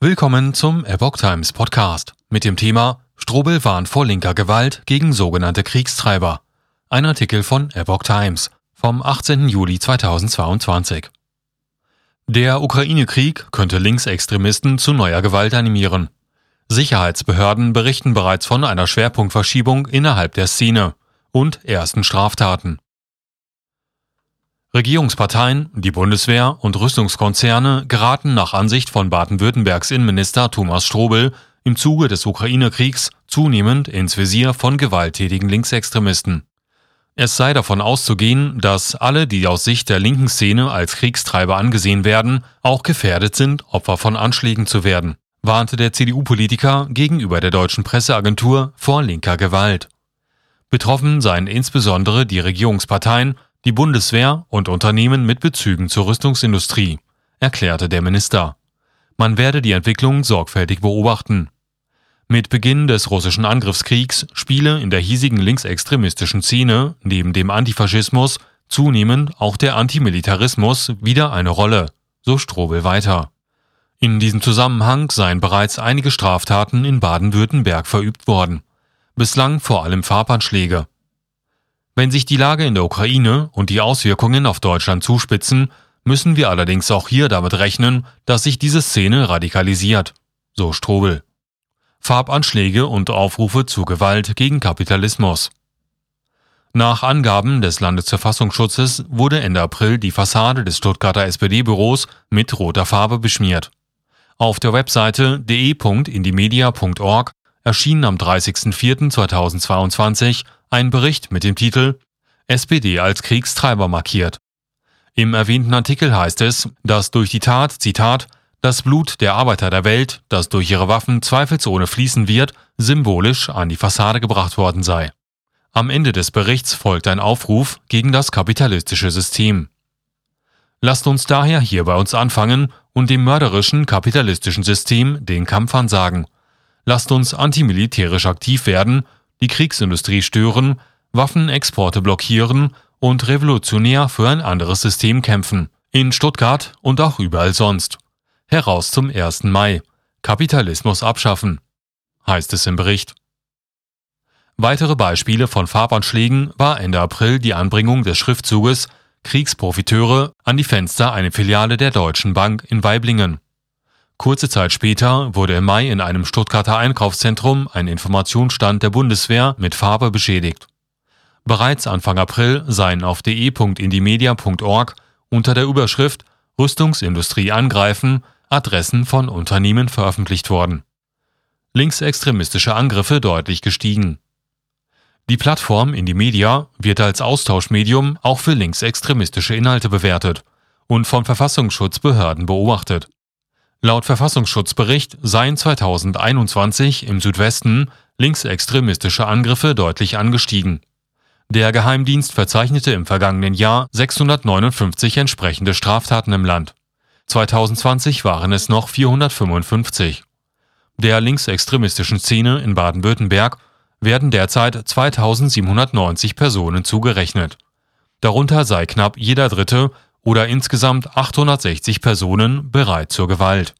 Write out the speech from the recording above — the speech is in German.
Willkommen zum Epoch Times Podcast mit dem Thema Strobel warnt vor linker Gewalt gegen sogenannte Kriegstreiber. Ein Artikel von Epoch Times vom 18. Juli 2022. Der Ukraine-Krieg könnte Linksextremisten zu neuer Gewalt animieren. Sicherheitsbehörden berichten bereits von einer Schwerpunktverschiebung innerhalb der Szene und ersten Straftaten. Regierungsparteien, die Bundeswehr und Rüstungskonzerne geraten nach Ansicht von Baden-Württembergs Innenminister Thomas Strobel im Zuge des Ukraine-Kriegs zunehmend ins Visier von gewalttätigen Linksextremisten. Es sei davon auszugehen, dass alle, die aus Sicht der linken Szene als Kriegstreiber angesehen werden, auch gefährdet sind, Opfer von Anschlägen zu werden, warnte der CDU-Politiker gegenüber der deutschen Presseagentur vor linker Gewalt. Betroffen seien insbesondere die Regierungsparteien die Bundeswehr und Unternehmen mit Bezügen zur Rüstungsindustrie, erklärte der Minister. Man werde die Entwicklung sorgfältig beobachten. Mit Beginn des russischen Angriffskriegs spiele in der hiesigen linksextremistischen Szene neben dem Antifaschismus zunehmend auch der Antimilitarismus wieder eine Rolle, so Strobel weiter. In diesem Zusammenhang seien bereits einige Straftaten in Baden-Württemberg verübt worden. Bislang vor allem Farbanschläge. Wenn sich die Lage in der Ukraine und die Auswirkungen auf Deutschland zuspitzen, müssen wir allerdings auch hier damit rechnen, dass sich diese Szene radikalisiert, so Strobel. Farbanschläge und Aufrufe zu Gewalt gegen Kapitalismus. Nach Angaben des Landesverfassungsschutzes wurde Ende April die Fassade des Stuttgarter SPD-Büros mit roter Farbe beschmiert. Auf der Webseite de.indimedia.org erschien am 30.04.2022 ein Bericht mit dem Titel SPD als Kriegstreiber markiert. Im erwähnten Artikel heißt es, dass durch die Tat, Zitat, das Blut der Arbeiter der Welt, das durch ihre Waffen zweifelsohne fließen wird, symbolisch an die Fassade gebracht worden sei. Am Ende des Berichts folgt ein Aufruf gegen das kapitalistische System. Lasst uns daher hier bei uns anfangen und dem mörderischen kapitalistischen System den Kampf ansagen. Lasst uns antimilitärisch aktiv werden die Kriegsindustrie stören, Waffenexporte blockieren und revolutionär für ein anderes System kämpfen. In Stuttgart und auch überall sonst. Heraus zum 1. Mai. Kapitalismus abschaffen. Heißt es im Bericht. Weitere Beispiele von Farbanschlägen war Ende April die Anbringung des Schriftzuges Kriegsprofiteure an die Fenster einer Filiale der Deutschen Bank in Weiblingen. Kurze Zeit später wurde im Mai in einem Stuttgarter Einkaufszentrum ein Informationsstand der Bundeswehr mit Farbe beschädigt. Bereits Anfang April seien auf de.indimedia.org unter der Überschrift Rüstungsindustrie angreifen Adressen von Unternehmen veröffentlicht worden. Linksextremistische Angriffe deutlich gestiegen. Die Plattform Indimedia wird als Austauschmedium auch für linksextremistische Inhalte bewertet und von Verfassungsschutzbehörden beobachtet. Laut Verfassungsschutzbericht seien 2021 im Südwesten linksextremistische Angriffe deutlich angestiegen. Der Geheimdienst verzeichnete im vergangenen Jahr 659 entsprechende Straftaten im Land. 2020 waren es noch 455. Der linksextremistischen Szene in Baden-Württemberg werden derzeit 2790 Personen zugerechnet. Darunter sei knapp jeder dritte oder insgesamt 860 Personen bereit zur Gewalt